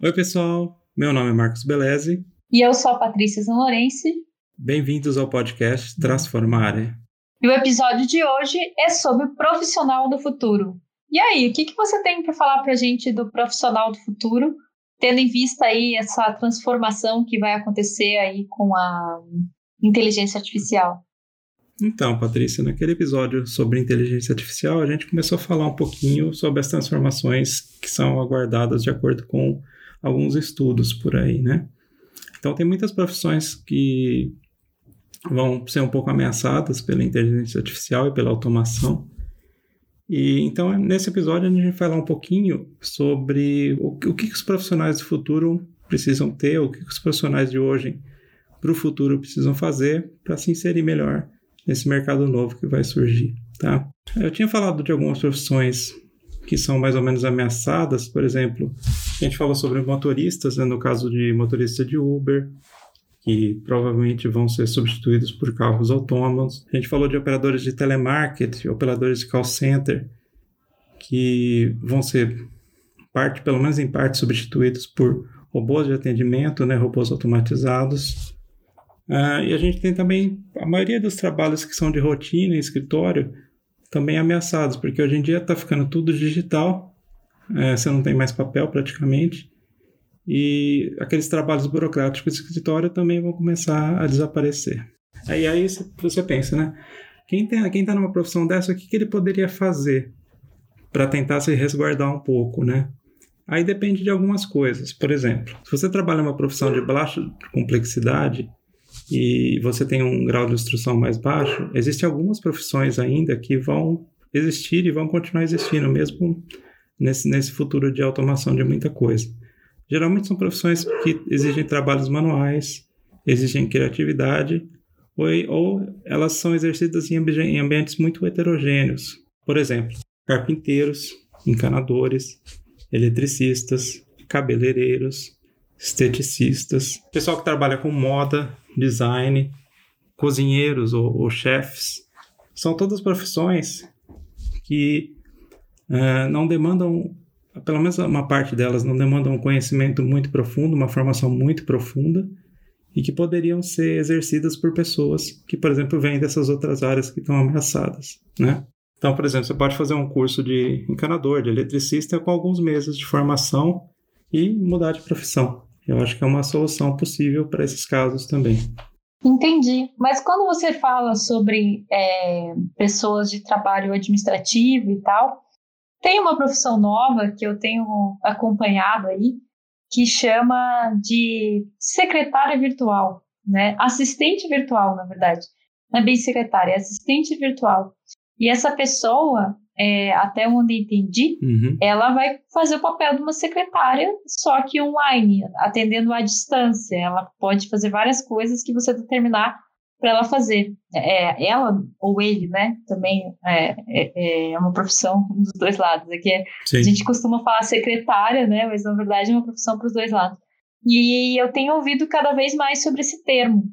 Oi, pessoal. Meu nome é Marcos Beleze. E eu sou a Patrícia Zanorense. Bem-vindos ao podcast Transformare. E o episódio de hoje é sobre o profissional do futuro. E aí, o que, que você tem para falar para a gente do profissional do futuro, tendo em vista aí essa transformação que vai acontecer aí com a inteligência artificial? Então, Patrícia, naquele episódio sobre inteligência artificial, a gente começou a falar um pouquinho sobre as transformações que são aguardadas de acordo com alguns estudos por aí, né? Então, tem muitas profissões que vão ser um pouco ameaçadas pela inteligência artificial e pela automação. E então, nesse episódio, a gente vai falar um pouquinho sobre o, o que os profissionais do futuro precisam ter, o que os profissionais de hoje para o futuro precisam fazer para se inserir melhor nesse mercado novo que vai surgir, tá? Eu tinha falado de algumas profissões que são mais ou menos ameaçadas, por exemplo, a gente falou sobre motoristas, né, no caso de motorista de Uber, que provavelmente vão ser substituídos por carros autônomos. A gente falou de operadores de telemarketing, operadores de call center, que vão ser parte, pelo menos em parte, substituídos por robôs de atendimento, né, robôs automatizados. Uh, e a gente tem também a maioria dos trabalhos que são de rotina em escritório, também ameaçados, porque hoje em dia está ficando tudo digital, é, você não tem mais papel praticamente, e aqueles trabalhos burocráticos de escritório também vão começar a desaparecer. Aí, aí você pensa, né? Quem está quem tá numa profissão dessa, o que, que ele poderia fazer para tentar se resguardar um pouco, né? Aí depende de algumas coisas. Por exemplo, se você trabalha numa profissão de baixa complexidade, e você tem um grau de instrução mais baixo, existem algumas profissões ainda que vão existir e vão continuar existindo, mesmo nesse, nesse futuro de automação de muita coisa. Geralmente são profissões que exigem trabalhos manuais, exigem criatividade, ou, ou elas são exercidas em, em ambientes muito heterogêneos. Por exemplo, carpinteiros, encanadores, eletricistas, cabeleireiros, esteticistas, pessoal que trabalha com moda, design, cozinheiros ou, ou chefes. São todas profissões que uh, não demandam, pelo menos uma parte delas, não demandam um conhecimento muito profundo, uma formação muito profunda e que poderiam ser exercidas por pessoas que, por exemplo, vêm dessas outras áreas que estão ameaçadas, né? Então, por exemplo, você pode fazer um curso de encanador, de eletricista com alguns meses de formação e mudar de profissão. Eu acho que é uma solução possível para esses casos também. Entendi. Mas quando você fala sobre é, pessoas de trabalho administrativo e tal, tem uma profissão nova que eu tenho acompanhado aí, que chama de secretária virtual, né? Assistente virtual, na verdade. Não é bem secretária, é assistente virtual. E essa pessoa, é, até onde entendi, uhum. ela vai fazer o papel de uma secretária, só que online, atendendo à distância. Ela pode fazer várias coisas que você determinar para ela fazer. É, ela ou ele, né? Também é, é, é uma profissão dos dois lados. É a gente costuma falar secretária, né? Mas na verdade é uma profissão para os dois lados. E eu tenho ouvido cada vez mais sobre esse termo,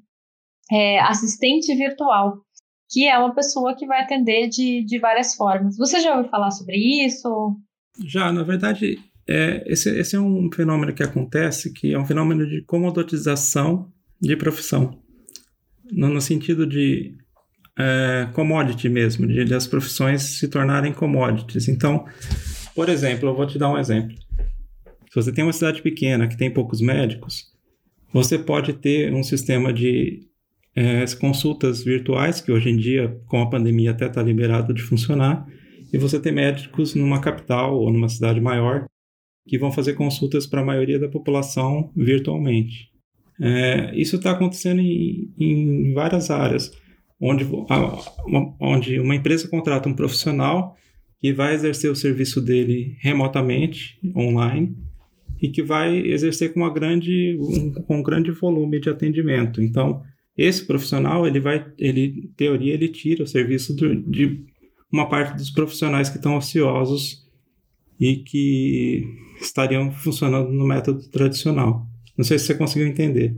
é, assistente virtual que é uma pessoa que vai atender de, de várias formas. Você já ouviu falar sobre isso? Já, na verdade, é, esse, esse é um fenômeno que acontece, que é um fenômeno de comoditização de profissão, no, no sentido de é, commodity mesmo, de, de as profissões se tornarem commodities. Então, por exemplo, eu vou te dar um exemplo. Se você tem uma cidade pequena que tem poucos médicos, você pode ter um sistema de é, as consultas virtuais, que hoje em dia, com a pandemia, até está liberado de funcionar, e você tem médicos numa capital ou numa cidade maior que vão fazer consultas para a maioria da população virtualmente. É, isso está acontecendo em, em, várias áreas, onde, a, uma, onde uma empresa contrata um profissional que vai exercer o serviço dele remotamente, online, e que vai exercer com, uma grande, um, com um grande volume de atendimento. Então, esse profissional, ele vai, ele, em teoria, ele tira o serviço do, de uma parte dos profissionais que estão ociosos e que estariam funcionando no método tradicional. Não sei se você conseguiu entender.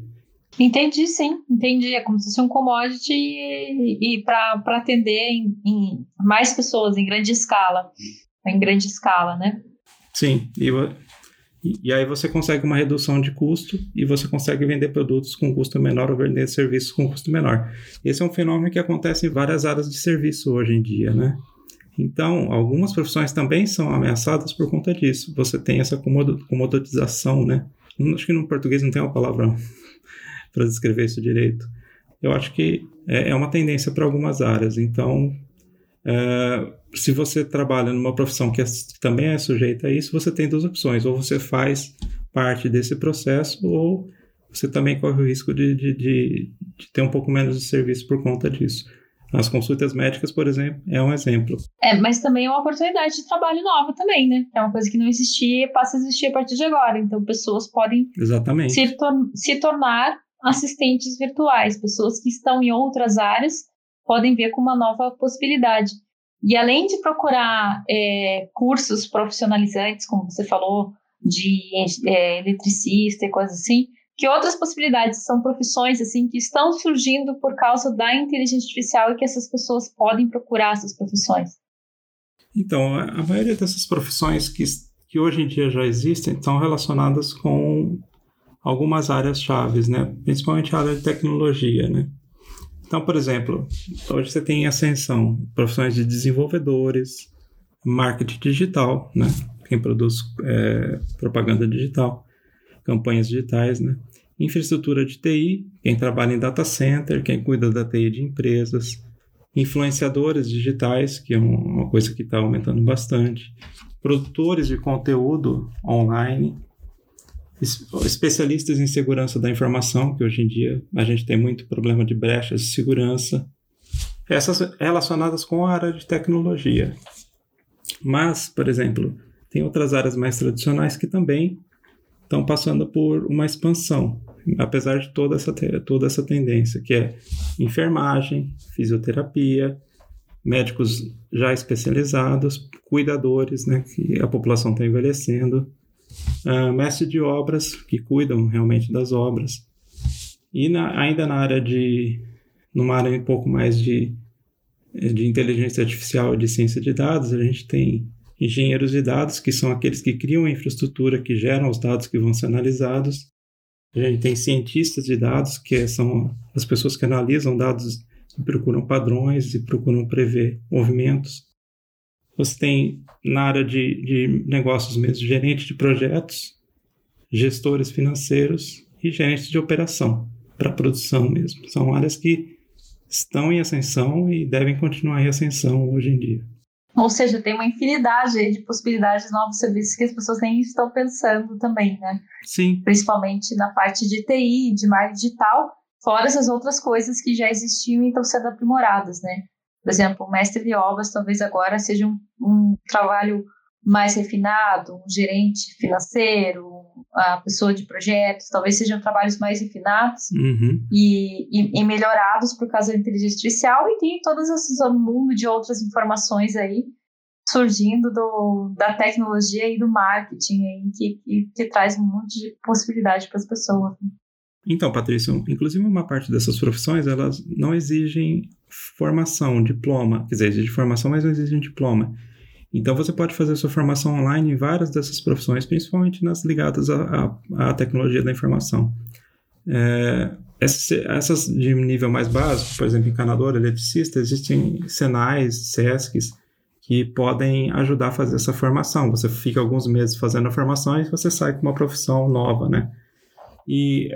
Entendi, sim, entendi. É como se fosse um commodity e, e para atender em, em, mais pessoas, em grande escala. Em grande escala, né? Sim, e, E, aí você consegue uma redução de custo e você consegue vender produtos com custo menor ou vender serviços com custo menor. Esse é um fenômeno que acontece em várias áreas de serviço hoje em dia, né? Então, algumas profissões também são ameaçadas por conta disso. Você tem essa comoditização, né? Acho que no português não tem uma palavra para descrever isso direito. Eu acho que é, é uma tendência para algumas áreas. Então, é, se você trabalha numa profissão que, é, também é sujeita a isso, você tem duas opções. Ou você faz parte desse processo, ou você também corre o risco de, de, de, de ter um pouco menos de serviço por conta disso. As consultas médicas, por exemplo, é um exemplo. É, mas também é uma oportunidade de trabalho nova também, né? É uma coisa que não existia e passa a existir a partir de agora. Então, pessoas podem Exatamente. Se, tor se tornar assistentes virtuais. Pessoas que estão em outras áreas podem ver como uma nova possibilidade. E além de procurar é, cursos profissionalizantes, como você falou, de é, eletricista e coisas assim, que outras possibilidades são profissões assim que estão surgindo por causa da inteligência artificial e que essas pessoas podem procurar essas profissões? Então, a maioria dessas profissões que, que hoje em dia já existem estão relacionadas com algumas áreas chaves, né? Principalmente a área de tecnologia, né? Então, por exemplo, hoje você tem ascensão, profissões de desenvolvedores, marketing digital, né? Quem produz é, propaganda digital, campanhas digitais, né? Infraestrutura de TI, quem trabalha em data center, quem cuida da TI de empresas, influenciadores digitais, que é uma coisa que está aumentando bastante, produtores de conteúdo online, especialistas em segurança da informação, que hoje em dia a gente tem muito problema de brechas de segurança, essas relacionadas com a área de tecnologia. Mas, por exemplo, tem outras áreas mais tradicionais que também estão passando por uma expansão, apesar de toda essa, toda essa tendência, que é enfermagem, fisioterapia, médicos já especializados, cuidadores, né, que a população está envelhecendo, uh, mestre de obras, que cuidam realmente das obras. E na, ainda na área de, numa área um pouco mais de, de inteligência artificial e de ciência de dados, a gente tem engenheiros de dados, que são aqueles que criam a infraestrutura que geram os dados que vão ser analisados. A gente tem cientistas de dados, que são as pessoas que analisam dados e procuram padrões e procuram prever movimentos. Você tem na área de, de negócios mesmo, gerente de projetos, gestores financeiros e gerentes de operação para produção mesmo. São áreas que estão em ascensão e devem continuar em ascensão hoje em dia. Ou seja, tem uma infinidade de possibilidades de novos serviços que as pessoas nem estão pensando também, né? Sim. Principalmente na parte de TI, de marketing digital, fora essas outras coisas que já existiam e estão sendo aprimoradas, né? Por exemplo, o mestre de obras talvez agora seja um, um trabalho mais refinado, um gerente financeiro, a pessoa de projetos, talvez sejam trabalhos mais refinados uhum. e, e, e, melhorados por causa da inteligência artificial e tem todos esses um mundo de outras informações aí surgindo do, da tecnologia e do marketing aí, que, que, que traz um monte de possibilidade para as pessoas. Então, Patrícia, inclusive uma parte dessas profissões, elas não exigem formação, diploma, quer dizer, exige formação, mas não exige um diploma. Então você pode fazer sua formação online em várias dessas profissões, principalmente nas ligadas à, tecnologia da informação. É, essas, de nível mais básico, por exemplo, encanador, eletricista, existem Senais, SESCs, que podem ajudar a fazer essa formação. Você fica alguns meses fazendo a formação e você sai com uma profissão nova, né? E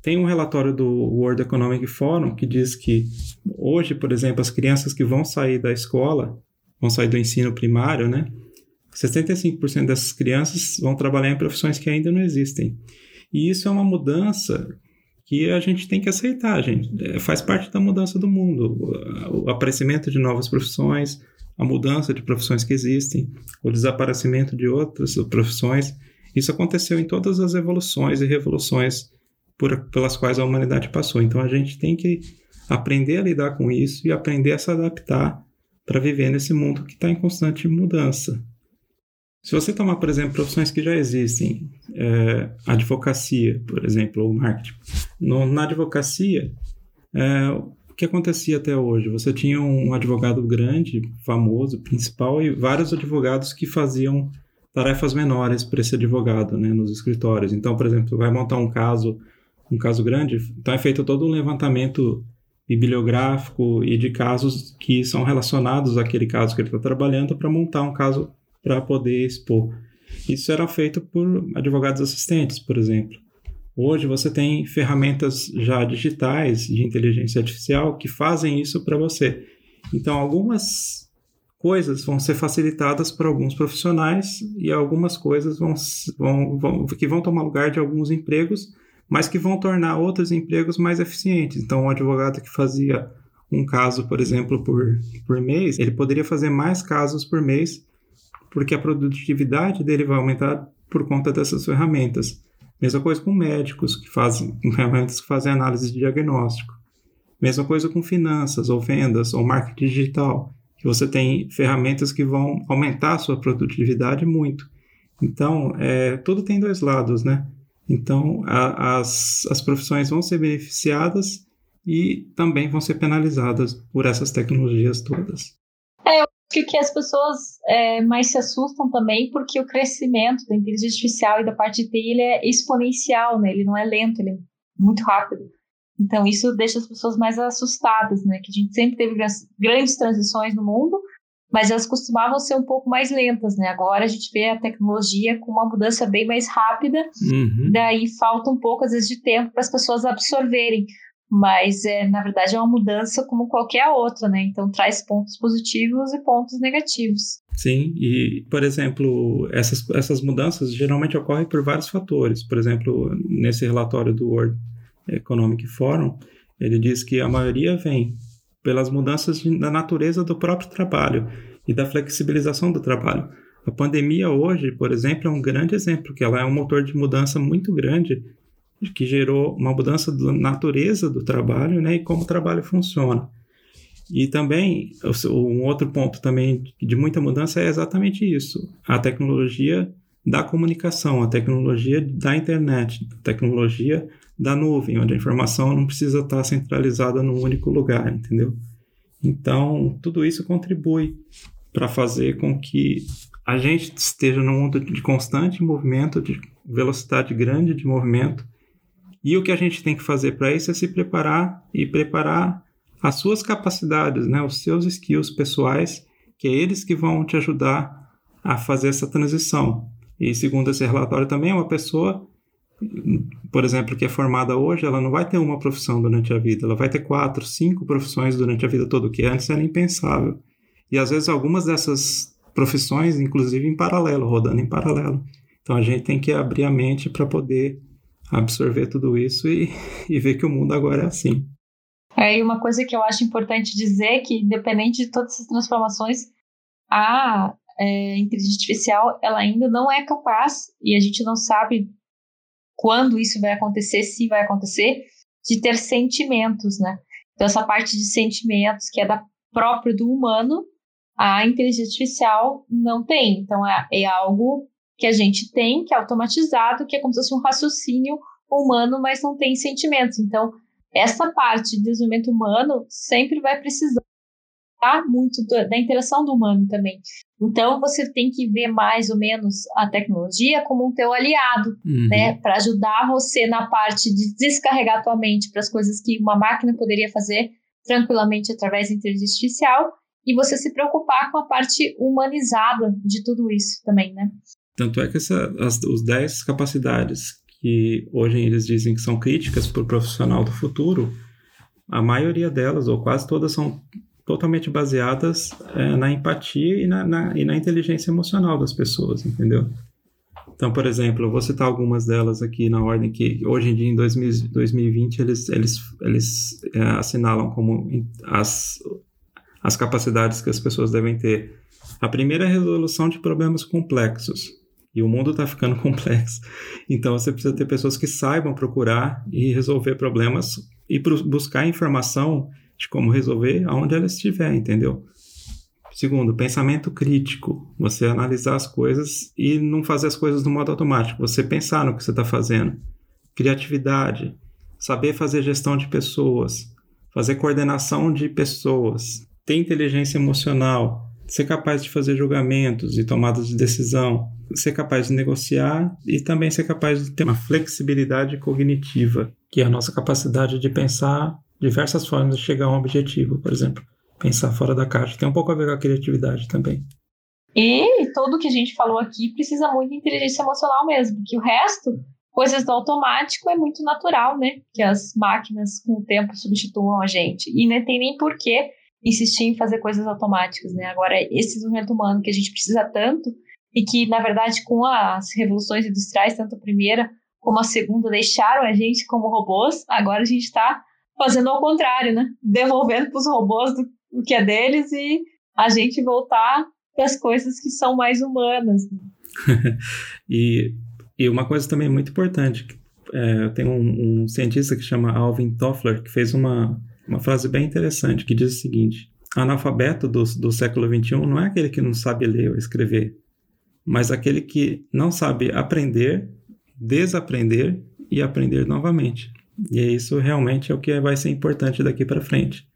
tem um relatório do World Economic Forum que diz que hoje, por exemplo, as crianças que vão sair da escola, vão sair do ensino primário, né? 65% dessas crianças vão trabalhar em profissões que ainda não existem. E isso é uma mudança que a gente tem que aceitar, gente. É, faz parte da mudança do mundo. O aparecimento de novas profissões, a mudança de profissões que existem, o desaparecimento de outras profissões. Isso aconteceu em todas as evoluções e revoluções por, pelas quais a humanidade passou. Então a gente tem que aprender a lidar com isso e aprender a se adaptar para viver nesse mundo que está em constante mudança. Se você tomar, por exemplo, profissões que já existem, é, advocacia, por exemplo, ou marketing, no, na advocacia, é, o que acontecia até hoje? Você tinha um advogado grande, famoso, principal, e vários advogados que faziam tarefas menores para esse advogado, né, nos escritórios. Então, por exemplo, vai montar um caso, um caso grande, então é feito todo um levantamento bibliográfico e de casos que são relacionados àquele caso que ele está trabalhando para montar um caso para poder expor. Isso era feito por advogados assistentes, por exemplo. Hoje você tem ferramentas já digitais de inteligência artificial que fazem isso para você. Então, algumas coisas vão ser facilitadas por alguns profissionais e algumas coisas vão, vão, vão, que vão tomar lugar de alguns empregos, mas que vão tornar outros empregos mais eficientes. Então, um advogado que fazia um caso, por exemplo, por, por mês, ele poderia fazer mais casos por mês, porque a produtividade dele vai aumentar por conta dessas ferramentas. Mesma coisa com médicos que fazem ferramentas que fazem análise de diagnóstico. Mesma coisa com finanças, ou vendas, ou marketing digital, que você tem ferramentas que vão aumentar a sua produtividade muito. Então, é, tudo tem dois lados, né? Então, a, as, as profissões vão ser beneficiadas e também vão ser penalizadas por essas tecnologias todas. É, eu acho que as pessoas é, mais se assustam também porque o crescimento da inteligência artificial e da parte de TI ele é exponencial, né? Ele não é lento, ele é muito rápido. Então, isso deixa as pessoas mais assustadas, né? Que a gente sempre teve grandes transições no mundo, mas elas costumavam ser um pouco mais lentas, né? Agora a gente vê a tecnologia com uma mudança bem mais rápida, uhum. daí falta um pouco, às vezes, de tempo para as pessoas absorverem. Mas, é, na verdade, é uma mudança como qualquer outra, né? Então, traz pontos positivos e pontos negativos. Sim, e, por exemplo, essas, essas mudanças geralmente ocorrem por vários fatores. Por exemplo, nesse relatório do World Economic Forum, ele diz que a maioria vem pelas mudanças da natureza do próprio trabalho e da flexibilização do trabalho. A pandemia hoje, por exemplo, é um grande exemplo, que ela é um motor de mudança muito grande, que gerou uma mudança da natureza do trabalho né, e como o trabalho funciona. E também, um outro ponto também de muita mudança é exatamente isso, a tecnologia da comunicação, a tecnologia da internet, a tecnologia da nuvem, onde a informação não precisa estar centralizada num único lugar, entendeu? Então, tudo isso contribui para fazer com que a gente esteja num mundo de constante movimento, de velocidade grande de movimento. E o que a gente tem que fazer para isso é se preparar e preparar as suas capacidades, né, os seus skills pessoais, que é eles que vão te ajudar a fazer essa transição. E segundo esse relatório também, uma pessoa por exemplo, que é formada hoje, ela não vai ter uma profissão durante a vida, ela vai ter quatro, cinco profissões durante a vida toda, o que antes era impensável. E às vezes algumas dessas profissões, inclusive em paralelo, rodando em paralelo. Então a gente tem que abrir a mente para poder absorver tudo isso e, e ver que o mundo agora é assim. É, e uma coisa que eu acho importante dizer é que, independente de todas essas transformações, a é, inteligência artificial ela ainda não é capaz, e a gente não sabe quando isso vai acontecer, se vai acontecer, de ter sentimentos, né? Então, essa parte de sentimentos, que é da própria do humano, a inteligência artificial não tem. Então, é, é algo que a gente tem, que é automatizado, que é como se fosse um raciocínio humano, mas não tem sentimentos. Então, essa parte de desenvolvimento humano sempre vai precisar muito da interação do humano também. Então você tem que ver mais ou menos a tecnologia como um teu aliado, uhum. né, para ajudar você na parte de descarregar tua mente para as coisas que uma máquina poderia fazer tranquilamente através da inteligência artificial e você se preocupar com a parte humanizada de tudo isso também, né? Tanto é que essa, as os 10 capacidades que hoje eles dizem que são críticas para o profissional do futuro, a maioria delas, ou quase todas, são totalmente baseadas é, na empatia e na, na, e na inteligência emocional das pessoas, entendeu? Então, por exemplo, eu vou citar algumas delas aqui na ordem que hoje em dia, em 2000, 2020, eles, eles, eles é, assinalam como as, as capacidades que as pessoas devem ter. A primeira é a resolução de problemas complexos. E o mundo está ficando complexo. Então, você precisa ter pessoas que saibam procurar e resolver problemas e buscar informação de como resolver aonde ela estiver, entendeu? Segundo, pensamento crítico. Você analisar as coisas e não fazer as coisas no modo automático. Você pensar no que você está fazendo. Criatividade. Saber fazer gestão de pessoas. Fazer coordenação de pessoas. Ter inteligência emocional. ser capaz de fazer julgamentos e tomadas de decisão, ser capaz de negociar e também ser capaz de ter uma flexibilidade cognitiva, que é a nossa capacidade de pensar diversas formas de chegar a um objetivo, por exemplo. Pensar fora da caixa. Tem um pouco a ver com a criatividade também. E tudo que a gente falou aqui precisa muito de inteligência emocional mesmo, porque o resto, coisas do automático, é muito natural, né? Que as máquinas com o tempo substituam a gente. E não tem nem porquê insistir em fazer coisas automáticas, né? Agora, esse desenvolvimento humano que a gente precisa tanto e que, na verdade, com as revoluções industriais, tanto a primeira como a segunda, deixaram a gente como robôs, agora a gente está fazendo ao contrário, né? Devolvendo para os robôs o que é deles e a gente voltar para as coisas que são mais humanas. Né? e, e uma coisa também muito importante, é, tem um, um cientista que chama Alvin Toffler que fez uma uma frase bem interessante que diz o seguinte: analfabeto do, do século XXI não é aquele que não sabe ler ou escrever, mas aquele que não sabe aprender, desaprender e aprender novamente. E isso realmente é o que vai ser importante daqui para frente,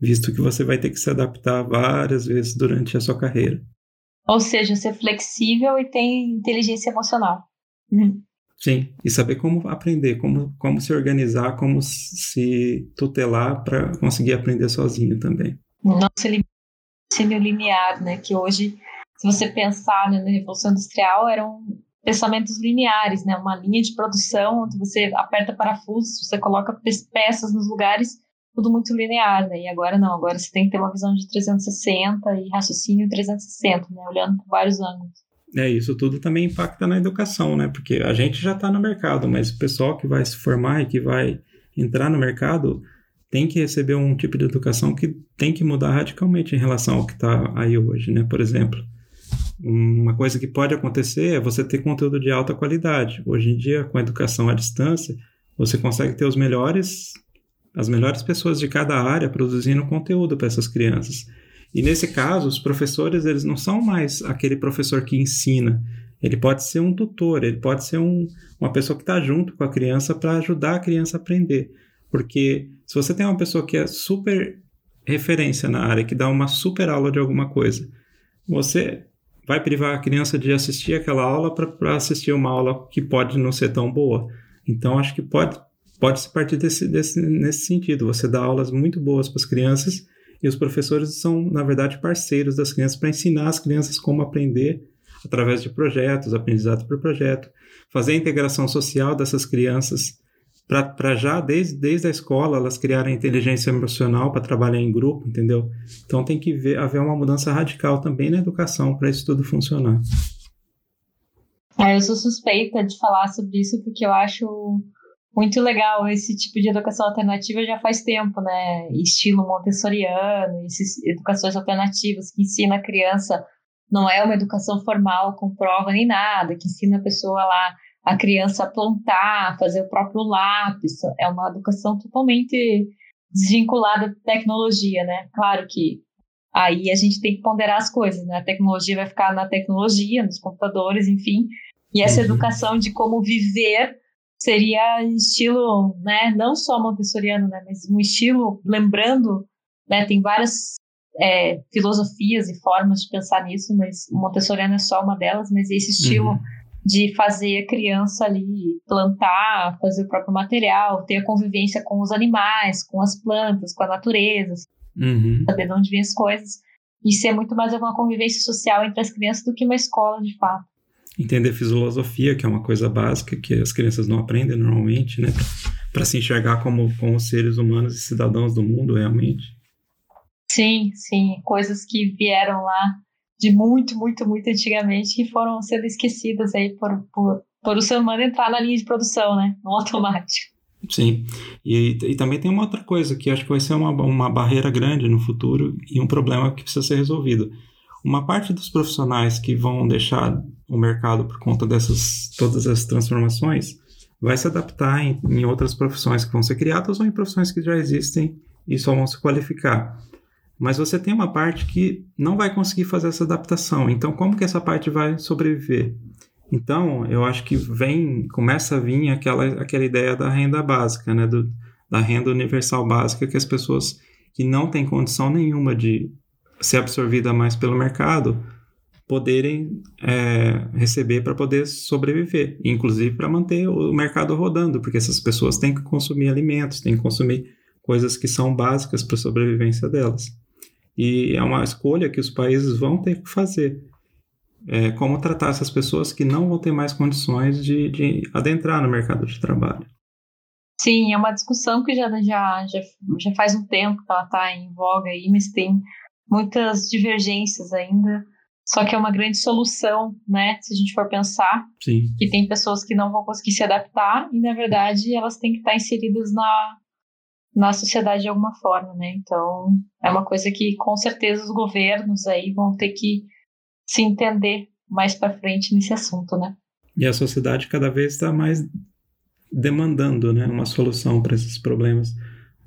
visto que você vai ter que se adaptar várias vezes durante a sua carreira. Ou seja, ser flexível e ter inteligência emocional. Uhum. Sim, e saber como aprender, como, como se organizar, como se tutelar para conseguir aprender sozinho também. Não ser linear, né? Que hoje, se você pensar né, na Revolução Industrial, eram pensamentos lineares, né? Uma linha de produção onde você aperta parafusos, você coloca peças nos lugares, tudo muito linear, né? E agora não, agora você tem que ter uma visão de 360 e raciocínio 360, né? Olhando por vários ângulos. É, isso tudo também impacta na educação, né? Porque a gente já está no mercado, mas o pessoal que vai se formar e que vai entrar no mercado tem que receber um tipo de educação que tem que mudar radicalmente em relação ao que está aí hoje, né? Por exemplo, uma coisa que pode acontecer é você ter conteúdo de alta qualidade. Hoje em dia, com a educação à distância, você consegue ter os melhores, as melhores pessoas de cada área produzindo conteúdo para essas crianças. E nesse caso, os professores eles não são mais aquele professor que ensina. Ele pode ser um tutor, ele pode ser um, uma pessoa que está junto com a criança para ajudar a criança a aprender. Porque se você tem uma pessoa que é super referência na área, que dá uma super aula de alguma coisa, você vai privar a criança de assistir aquela aula para assistir uma aula que pode não ser tão boa. Então, acho que pode, pode se partir desse, desse, nesse sentido. Você dá aulas muito boas para as crianças e os professores são, na verdade, parceiros das crianças para ensinar as crianças como aprender através de projetos, aprendizado por projeto, fazer a integração social dessas crianças para já, desde, desde a escola, elas criarem inteligência emocional para trabalhar em grupo, entendeu? Então tem que ver, haver uma mudança radical também na educação para isso tudo funcionar. É, eu sou suspeita de falar sobre isso porque eu acho muito legal esse tipo de educação alternativa já faz tempo, né? Estilo montessoriano, essas educações alternativas que ensina a criança, não é uma educação formal com prova nem nada, que ensina a pessoa lá, a criança plantar, fazer o próprio lápis, é uma educação totalmente desvinculada da tecnologia, né? Claro que aí a gente tem que ponderar as coisas, né? A tecnologia vai ficar na tecnologia, nos computadores, enfim, e essa uhum. educação de como viver seria estilo, né, não só montessoriano, né, mas um estilo lembrando, né, tem várias é, filosofias e formas de pensar nisso, mas o montessoriano é só uma delas, mas esse estilo uhum. De fazer a criança ali plantar, fazer o próprio material, ter a convivência com os animais, com as plantas, com a natureza, uhum. saber de onde vêm as coisas, isso é muito mais uma convivência social entre as crianças do que uma escola de fato entender filosofia, que é uma coisa básica que as crianças não aprendem normalmente, né? Para se enxergar como, como seres humanos e cidadãos do mundo, realmente. Sim, sim. Coisas que vieram lá de muito, muito, muito antigamente que foram sendo esquecidas aí por, por, por o ser humano entrar na linha de produção, né? No automático. Sim, e, e também tem uma outra coisa que acho que vai ser uma, uma barreira grande no futuro e um problema que precisa ser resolvido uma parte dos profissionais que vão deixar o mercado por conta dessas todas as transformações vai se adaptar em, em outras profissões que vão ser criadas ou em profissões que já existem e só vão se qualificar. Mas você tem uma parte que não vai conseguir fazer essa adaptação. Então, como que essa parte vai sobreviver? Então, eu acho que vem, começa a vir aquela, aquela ideia da renda básica, né? Do, da renda universal básica, que as pessoas que não têm condição nenhuma de ser absorvida mais pelo mercado, poderem é, receber para poder sobreviver, inclusive para manter o mercado rodando, porque essas pessoas têm que consumir alimentos, têm que consumir coisas que são básicas para a sobrevivência delas. E é uma escolha que os países vão ter que fazer. É, como tratar essas pessoas que não vão ter mais condições de, de adentrar no mercado de trabalho. Sim, é uma discussão que já, já, já, já faz um tempo que ela está em voga aí, mas tem muitas divergências ainda. Só que é uma grande solução, né? Se a gente for pensar Sim. que tem pessoas que não vão conseguir se adaptar e, na verdade, elas têm que estar inseridas na, na sociedade de alguma forma, né? Então, é uma coisa que com certeza os governos aí vão ter que se entender mais para frente nesse assunto, né? E a sociedade cada vez está mais demandando, né, uma solução para esses problemas.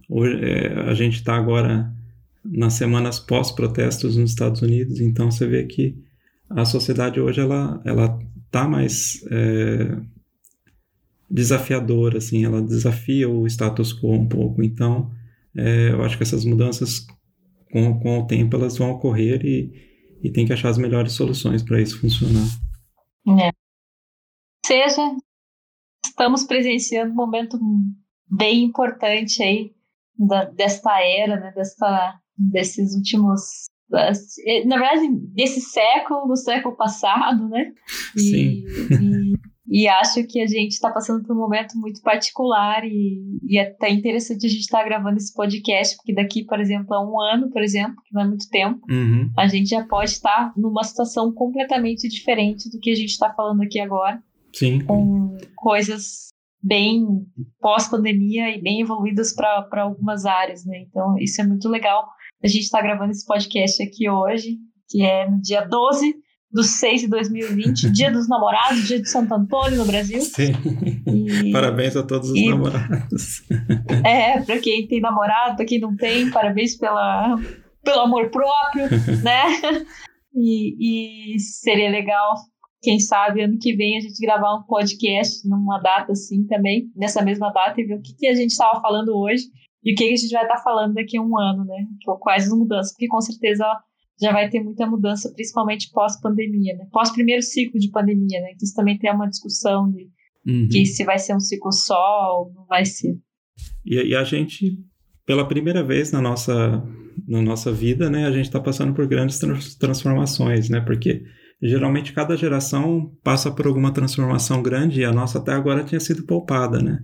Hoje, é, a gente está agora nas semanas pós-protestos nos Estados Unidos, então você vê que a sociedade hoje ela ela está mais é, desafiadora, assim, ela desafia o status quo um pouco. Então, é, eu acho que essas mudanças, com, com o tempo, elas vão ocorrer e, e tem que achar as melhores soluções para isso funcionar. É. Seja, estamos presenciando um momento bem importante aí da, desta era, né, desta, desses últimos na verdade, desse século, do século passado, né? E, Sim. E, acho que a gente está passando por um momento muito particular e, e é até interessante a gente estar tá gravando esse podcast, porque daqui, por exemplo, a um ano, por exemplo, que não é muito tempo, uhum. a gente já pode estar numa situação completamente diferente do que a gente está falando aqui agora. Sim. Com coisas bem pós-pandemia e bem evoluídas para algumas áreas, né? Então, isso é muito legal. A gente está gravando esse podcast aqui hoje, que é no dia 12 do 6 de 2020, Dia dos Namorados, Dia de Santo Antônio no Brasil. Sim. E, parabéns a todos os e, namorados. É, para quem tem namorado, para quem não tem, parabéns pela, pelo amor próprio, né? E, e seria legal, quem sabe, ano que vem a gente gravar um podcast numa data assim também, nessa mesma data, e ver o que, que a gente estava falando hoje e o que, que a gente vai estar tá falando daqui a um ano, né? Quais as mudanças, porque com certeza já vai ter muita mudança, principalmente pós-pandemia, né? Pós-primeiro ciclo de pandemia, né? Que isso também tem uma discussão de uhum. que se vai ser um ciclo só ou não vai ser. E, e, a gente, pela primeira vez na nossa, na nossa vida, né? A gente está passando por grandes transformações, né? Porque geralmente cada geração passa por alguma transformação grande e a nossa até agora tinha sido poupada, né?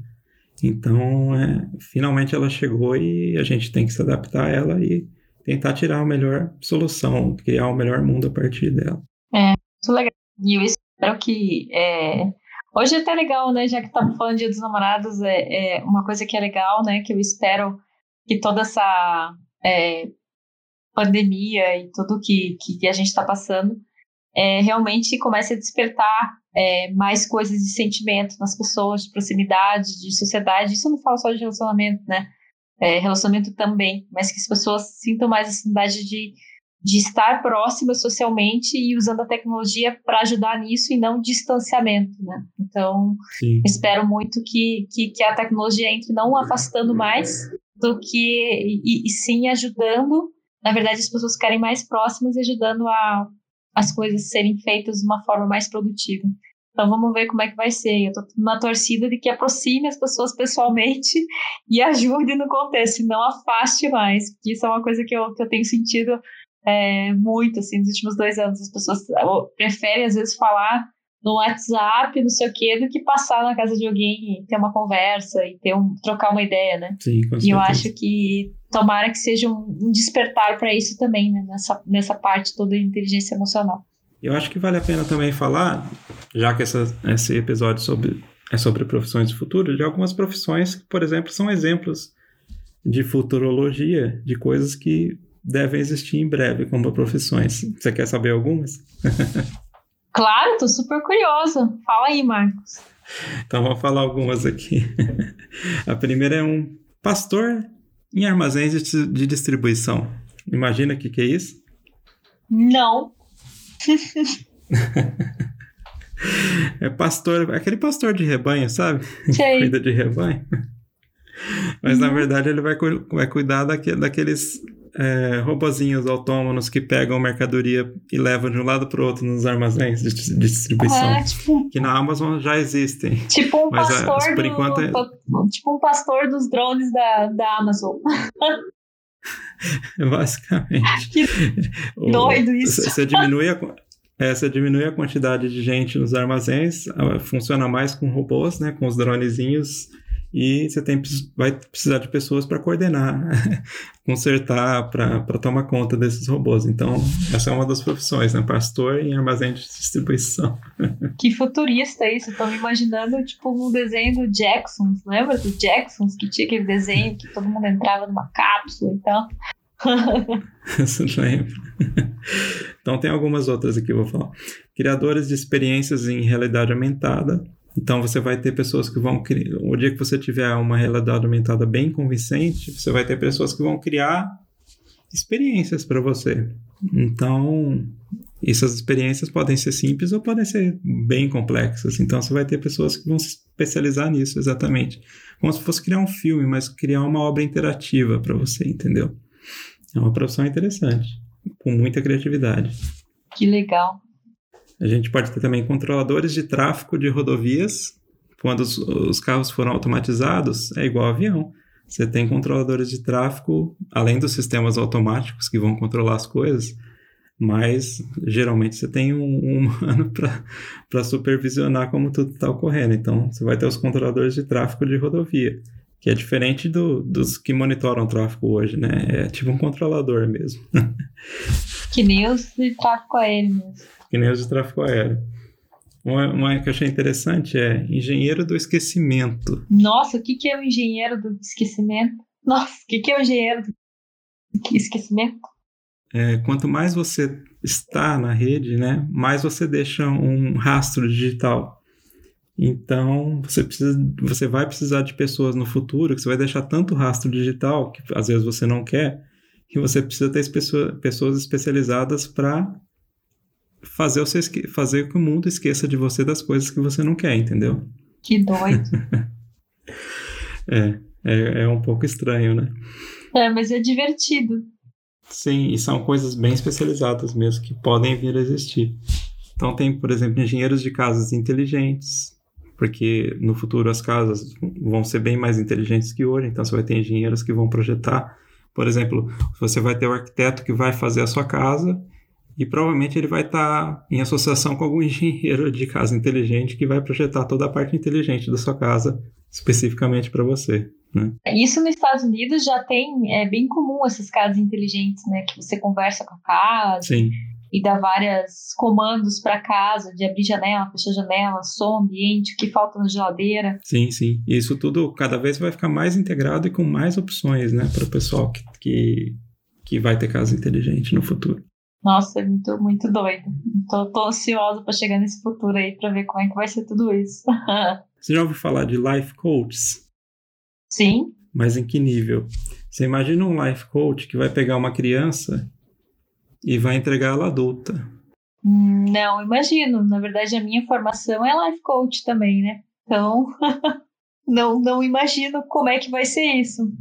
Então, é, finalmente ela chegou e a gente tem que se adaptar a ela e tentar tirar a melhor solução, criar o melhor mundo a partir dela. É, muito legal. E eu espero que. É... Hoje é até legal, né? Já que estamos falando de Dia dos Namorados, é, é, uma coisa que é legal, né? Que eu espero que toda essa é, pandemia e tudo que, que a gente está passando é, realmente comece a despertar é, mais coisas de sentimento nas pessoas, de proximidade, de sociedade. Isso eu não falo só de relacionamento, né? É, relacionamento também, mas que as pessoas sintam mais a necessidade de, de estar próximas socialmente e usando a tecnologia para ajudar nisso e não distanciamento, né? Então, sim. espero muito que, que, que, a tecnologia entre não afastando mais do que e, e sim ajudando. Na verdade, as pessoas ficarem mais próximas e ajudando a as coisas serem feitas de uma forma mais produtiva. Então vamos ver como é que vai ser. Eu tô na torcida de que aproxime as pessoas pessoalmente e ajude no contexto, e não afaste mais. Porque isso é uma coisa que eu, que eu tenho sentido é, muito, assim, nos últimos dois anos. As pessoas preferem, às vezes, falar no WhatsApp, não sei o quê, do que passar na casa de alguém e ter uma conversa e ter um, trocar uma ideia, né? Sim, com certeza. E eu acho que tomara que seja um, um despertar para isso também, né? Nessa, nessa parte toda de inteligência emocional. Eu acho que vale a pena também falar, já que essa, esse episódio sobre, é sobre profissões do futuro, de algumas profissões que, por exemplo, são exemplos de futurologia, de coisas que devem existir em breve como profissões. Você quer saber algumas? claro, tô super curiosa. Fala aí, Marcos. Então vou falar algumas aqui. a primeira é um pastor em armazéns de distribuição. Imagina o que, que é isso? Não. é pastor, aquele pastor de rebanho, sabe? Cuida de rebanho. Mas uhum. na verdade ele vai, vai cuidar daque, daqueles é, robozinhos autônomos que pegam mercadoria e levam de um lado para o outro nos armazéns de, de distribuição. É, tipo, que na Amazon já existem. Tipo um mas, é, pastor é, por enquanto é... Tipo um pastor dos drones da, da Amazon. Basicamente. Que doido isso. Você diminui a, é, você diminui a quantidade de gente nos armazéns, funciona mais com robôs, né, com os dronezinhos e você tem, vai precisar de pessoas para coordenar, consertar, para tomar conta desses robôs. Então, essa é uma das profissões, né? Pastor em armazém de distribuição. Que futurista isso. Estou me imaginando, tipo, um desenho do Jacksons. Lembra do Jacksons? Que tinha aquele desenho que todo mundo entrava numa cápsula e tal. Isso lembro. Então, tem algumas outras aqui que eu vou falar. Criadores de experiências em realidade aumentada então você vai ter pessoas que vão criar. O dia que você tiver uma realidade aumentada bem convincente, você vai ter pessoas que vão criar experiências para você. Então, essas experiências podem ser simples ou podem ser bem complexas. Então você vai ter pessoas que vão se especializar nisso exatamente. Como se fosse criar um filme, mas criar uma obra interativa para você, entendeu? É uma profissão interessante, com muita criatividade. Que legal. A gente pode ter também controladores de tráfego de rodovias. Quando os, os carros foram automatizados, é igual avião. Você tem controladores de tráfego, além dos sistemas automáticos que vão controlar as coisas, mas geralmente você tem um, um humano para supervisionar como tudo está ocorrendo. Então, você vai ter os controladores de tráfego de rodovia, que é diferente do, dos que monitoram o tráfego hoje, né? É tipo um controlador mesmo. Que nem os de tráfego aéreo mesmo que nem os de tráfego aéreo. Uma, uma, que eu achei interessante é engenheiro do esquecimento. Nossa, o que, que é o engenheiro do esquecimento? Nossa, o que, que é o engenheiro do esquecimento? É, quanto mais você está na rede, né, mais você deixa um rastro digital. Então, você, precisa, você vai precisar de pessoas no futuro que você vai deixar tanto rastro digital, que às vezes você não quer, que você precisa ter pessoas especializadas para fazer, você esque... fazer que o mundo esqueça de você das coisas que você não quer, entendeu? Que doido. é, é, é um pouco estranho, né? É, mas é divertido. Sim, e são coisas bem especializadas mesmo que podem vir a existir. Então tem, por exemplo, engenheiros de casas inteligentes, porque no futuro as casas vão ser bem mais inteligentes que hoje, então você vai ter engenheiros que vão projetar. Por exemplo, você vai ter o arquiteto que vai fazer a sua casa e provavelmente ele vai estar tá em associação com algum engenheiro de casa inteligente que vai projetar toda a parte inteligente da sua casa especificamente para você. Né? Isso nos Estados Unidos já tem, é bem comum essas casas inteligentes, né? Que você conversa com a casa Sim. E dá vários comandos para casa, de abrir janela, fechar janela, som, ambiente, o que falta na geladeira. Sim, sim. E isso tudo cada vez vai ficar mais integrado e com mais opções, né? Para o pessoal que, que, que vai ter casa inteligente no futuro. Nossa, é muito, muito doido. Tô, tô ansiosa para chegar nesse futuro aí para ver como é que vai ser tudo isso. Você já ouviu falar de life coaches? Sim. Mas em que nível? Você imagina um life coach que vai pegar uma criança e vai entregar ela adulta. Não, imagino. Na verdade, a minha formação é life coach também, né? Então, não, não imagino como é que vai ser isso.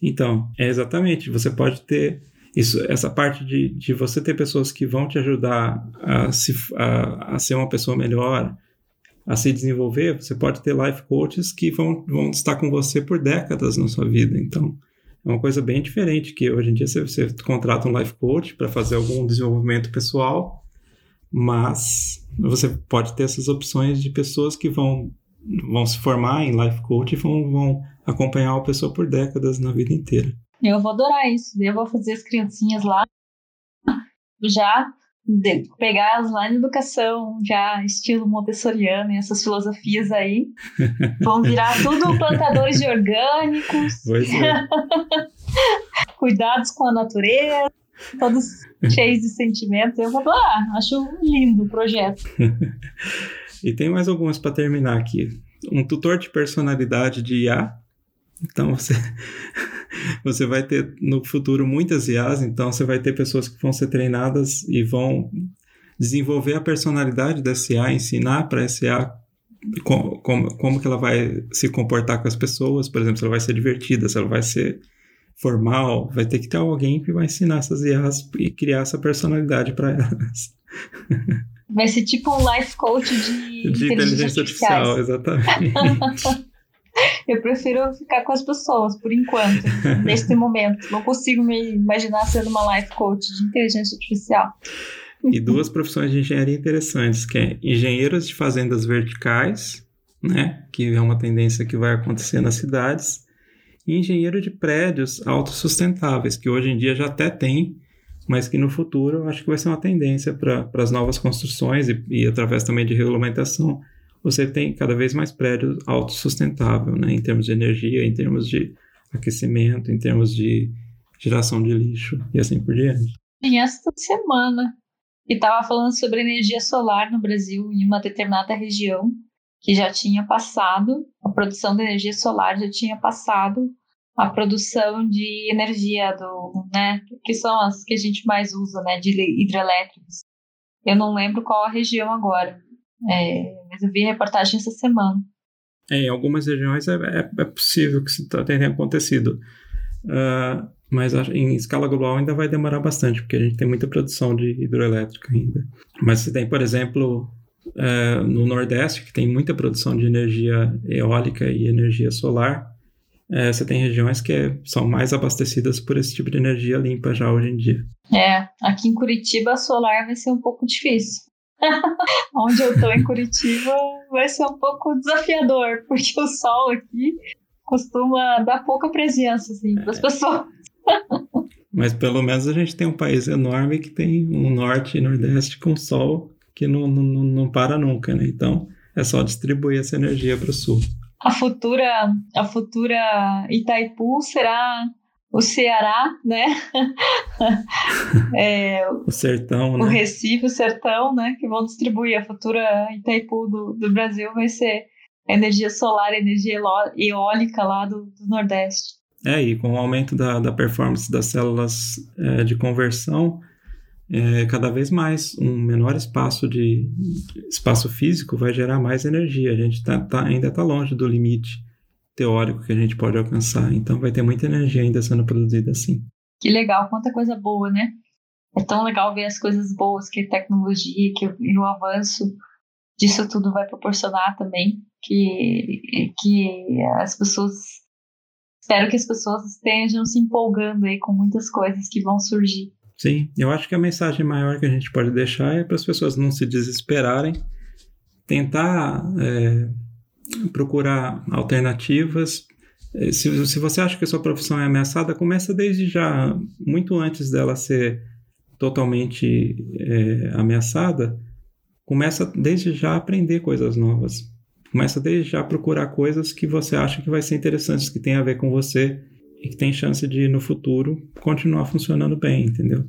Então, é exatamente. Você pode ter isso, essa parte de, de você ter pessoas que vão te ajudar a, se, a, a ser uma pessoa melhor, a se desenvolver, você pode ter life coaches que vão, vão estar com você por décadas na sua vida. Então, é uma coisa bem diferente que hoje em dia você, você contrata um life coach para fazer algum desenvolvimento pessoal, mas você pode ter essas opções de pessoas que vão, vão se formar em life coach e vão, vão acompanhar a pessoa por décadas na vida inteira. Eu vou adorar isso. Eu vou fazer as criancinhas lá já pegar as lá na educação, já estilo montessoriano e essas filosofias aí. Vão virar tudo plantadores de orgânicos. Pois é. Cuidados com a natureza, todos cheios de sentimentos. Eu vou adorar. Acho lindo o projeto. e tem mais algumas para terminar aqui. Um tutor de personalidade de IA. Então você você vai ter no futuro muitas IAs, então você vai ter pessoas que vão ser treinadas e vão desenvolver a personalidade dessa IA, ensinar para essa IA como, como, como que ela vai se comportar com as pessoas, por exemplo, se ela vai ser divertida, se ela vai ser formal, vai ter que ter alguém que vai ensinar essas IAs e criar essa personalidade para elas. Vai ser tipo um life coach de, de inteligência artificial, exatamente. Eu prefiro ficar com as pessoas, por enquanto, neste momento. Não consigo me imaginar sendo uma life coach de inteligência artificial. E duas profissões de engenharia interessantes, que é engenheiros de fazendas verticais, né, que é uma tendência que vai acontecer nas cidades, e engenheiro de prédios autossustentáveis, que hoje em dia já até tem, mas que no futuro acho que vai ser uma tendência para as novas construções e, e, através também de regulamentação, você tem cada vez mais prédios autossustentável, né, em termos de energia, em termos de aquecimento, em termos de geração de lixo e assim por diante. E esta semana, e estava falando sobre energia solar no Brasil, em uma determinada região, que já tinha passado, a produção de energia solar já tinha passado a produção de energia do, né, que são as que a gente mais usa, né, de hidrelétricos. Eu não lembro qual a região agora, é, mas eu vi a reportagem essa semana. É, em algumas regiões é, é, é possível que isso tenha acontecido, uh, mas em escala global ainda vai demorar bastante, porque a gente tem muita produção de hidroelétrica ainda. Mas você tem, por exemplo, uh, no Nordeste, que tem muita produção de energia eólica e energia solar, é, você tem regiões que é, são mais abastecidas por esse tipo de energia limpa já hoje em dia. É, aqui em Curitiba solar vai ser um pouco difícil. Onde eu estou em Curitiba vai ser um pouco desafiador, porque o sol aqui costuma dar pouca presença assim, para as é. pessoas. Mas pelo menos a gente tem um país enorme que tem um norte e nordeste com sol que não, não, não para nunca, né? Então é só distribuir essa energia para o sul a futura, a futura Itaipu será o Ceará, né? é, o Sertão, né? O Recife, o Sertão, né? Que vão distribuir a futura Itaipu do, do Brasil vai ser energia solar, energia eólica lá do, do Nordeste. É, e com o aumento da, da performance das células é, de conversão, é, cada vez mais um menor espaço de espaço físico vai gerar mais energia. A gente tá, tá ainda está longe do limite teórico que a gente pode alcançar. Então vai ter muita energia ainda sendo produzida assim. Que legal, quanta coisa boa, né? É tão legal ver as coisas boas que a tecnologia, que e o avanço disso tudo vai proporcionar também, que, que as pessoas espero que as pessoas estejam se empolgando aí com muitas coisas que vão surgir. Sim, eu acho que a mensagem maior que a gente pode deixar é para as pessoas não se desesperarem, tentar é, procurar alternativas. É, se, se você acha que a sua profissão é ameaçada, começa desde já, muito antes dela ser totalmente é, ameaçada, começa desde já a aprender coisas novas. Começa desde já a procurar coisas que você acha que vai ser interessantes, que tem a ver com você e que tem chance de, no futuro, continuar funcionando bem, entendeu?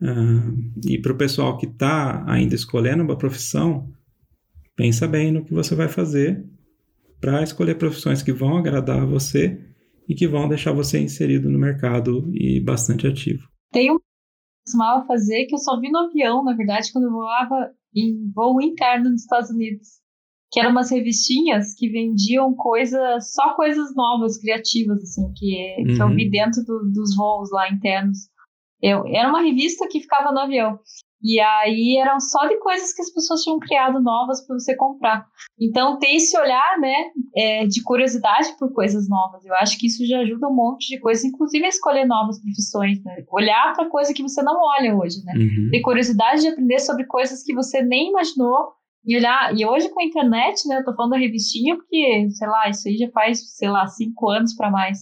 Uh, e para o pessoal que está ainda escolhendo uma profissão, pensa bem no que você vai fazer para escolher profissões que vão agradar a você e que vão deixar você inserido no mercado e bastante ativo. Tem um costumava fazer que eu só vi no avião, na verdade, quando eu voava em voo interno nos Estados Unidos que eram umas revistinhas que vendiam coisas, só coisas novas, criativas, assim, que, uhum. que eu vi uhum. dentro do, dos voos lá internos. Eu, era uma revista que ficava no avião. E aí eram só de coisas que as pessoas tinham criado novas para você comprar. Então ter esse olhar, né, é, de curiosidade por coisas novas. Eu acho que isso já ajuda um monte de coisas, inclusive a escolher novas profissões, né? Olhar para coisa que você não olha hoje, né? Uhum. Ter curiosidade de aprender sobre coisas que você nem imaginou e olhar, e hoje com a internet, né, eu tô falando da revistinha porque, sei lá, isso aí já faz, sei lá, cinco anos para mais.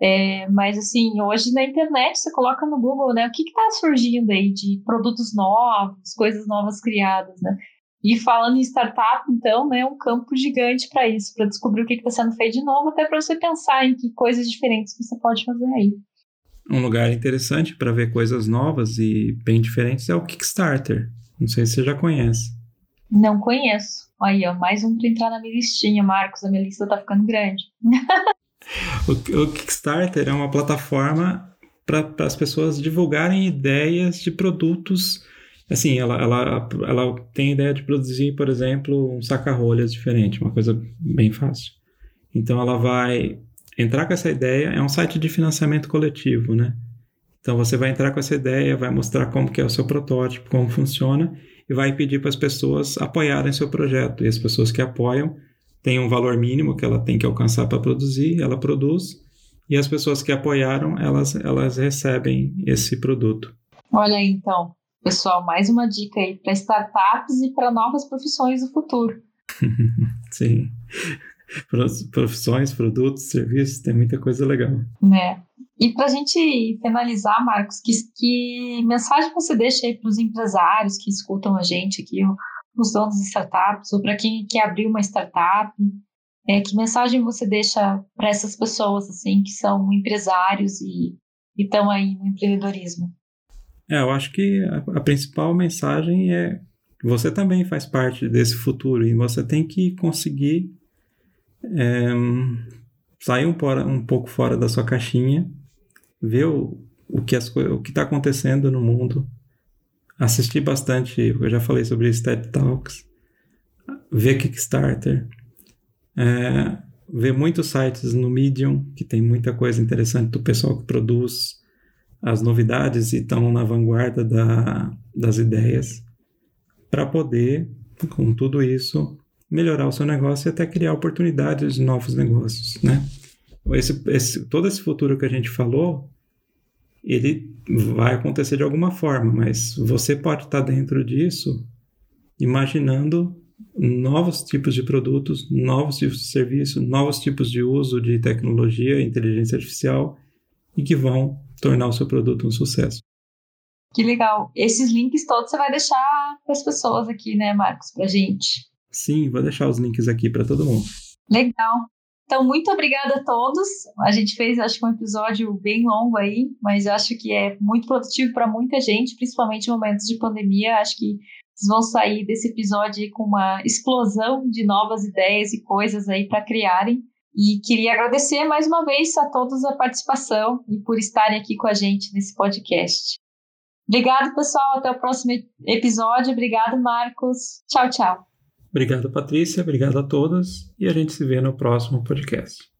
É, mas assim, hoje na internet você coloca no Google, né, o que que tá surgindo aí de produtos novos, coisas novas criadas, né? E falando em startup, então, né, um campo gigante para isso, para descobrir o que está sendo feito de novo, até para você pensar em que coisas diferentes você pode fazer aí. Um lugar interessante para ver coisas novas e bem diferentes é o Kickstarter. Não sei se você já conhece. Não conheço. Aí, ó, mais um para entrar na minha listinha, Marcos. A minha lista tá ficando grande. o, o Kickstarter é uma plataforma para as pessoas divulgarem ideias de produtos. Assim, ela, ela, ela tem ideia de produzir, por exemplo, um saca-rolhas diferente, uma coisa bem fácil. Então, ela vai entrar com essa ideia é um site de financiamento coletivo, né? Então você vai entrar com essa ideia, vai mostrar como que é o seu protótipo, como funciona e vai pedir para as pessoas apoiarem seu projeto. E as pessoas que apoiam têm um valor mínimo que ela tem que alcançar para produzir, ela produz e as pessoas que apoiaram, elas elas recebem esse produto. Olha aí, então, pessoal, mais uma dica aí para startups e para novas profissões do futuro. Sim. Profissões, produtos, serviços, tem muita coisa legal. Né? E para a gente finalizar, Marcos, que, que mensagem você deixa aí para os empresários que escutam a gente aqui, os donos de startups, ou para quem quer abrir uma startup? É, que mensagem você deixa para essas pessoas assim que são empresários e estão aí no empreendedorismo? É, eu acho que a, a principal mensagem é você também faz parte desse futuro e você tem que conseguir é, sair um, um, pouco fora da sua caixinha, ver o, o que está acontecendo no mundo, assistir bastante, eu já falei sobre isso, TED Talks, ver Kickstarter, é, ver muitos sites no Medium, que tem muita coisa interessante do pessoal que produz as novidades e estão na vanguarda da, das ideias, para poder, com tudo isso, melhorar o seu negócio e até criar oportunidades de novos negócios, né? Esse, esse, todo esse futuro que a gente falou, ele vai acontecer de alguma forma, mas você pode estar dentro disso imaginando novos tipos de produtos, novos tipos de serviço, novos tipos de uso de tecnologia, inteligência artificial e que vão tornar o seu produto um sucesso. Que legal. Esses links todos você vai deixar para as pessoas aqui, né, Marcos, para gente. Sim, vou deixar os links aqui para todo mundo. Legal. Então, muito obrigada a todos. A gente fez, acho que, um episódio bem longo aí, mas acho que é muito produtivo para muita gente, principalmente em momentos de pandemia. Acho que vocês vão sair desse episódio com uma explosão de novas ideias e coisas aí para criarem. E queria agradecer mais uma vez a todos a participação e por estarem aqui com a gente nesse podcast. Obrigado, pessoal. Até o próximo episódio. Obrigado, Marcos. Tchau, tchau. Obrigado, Patrícia. Obrigado a todos. E a gente se vê no próximo podcast.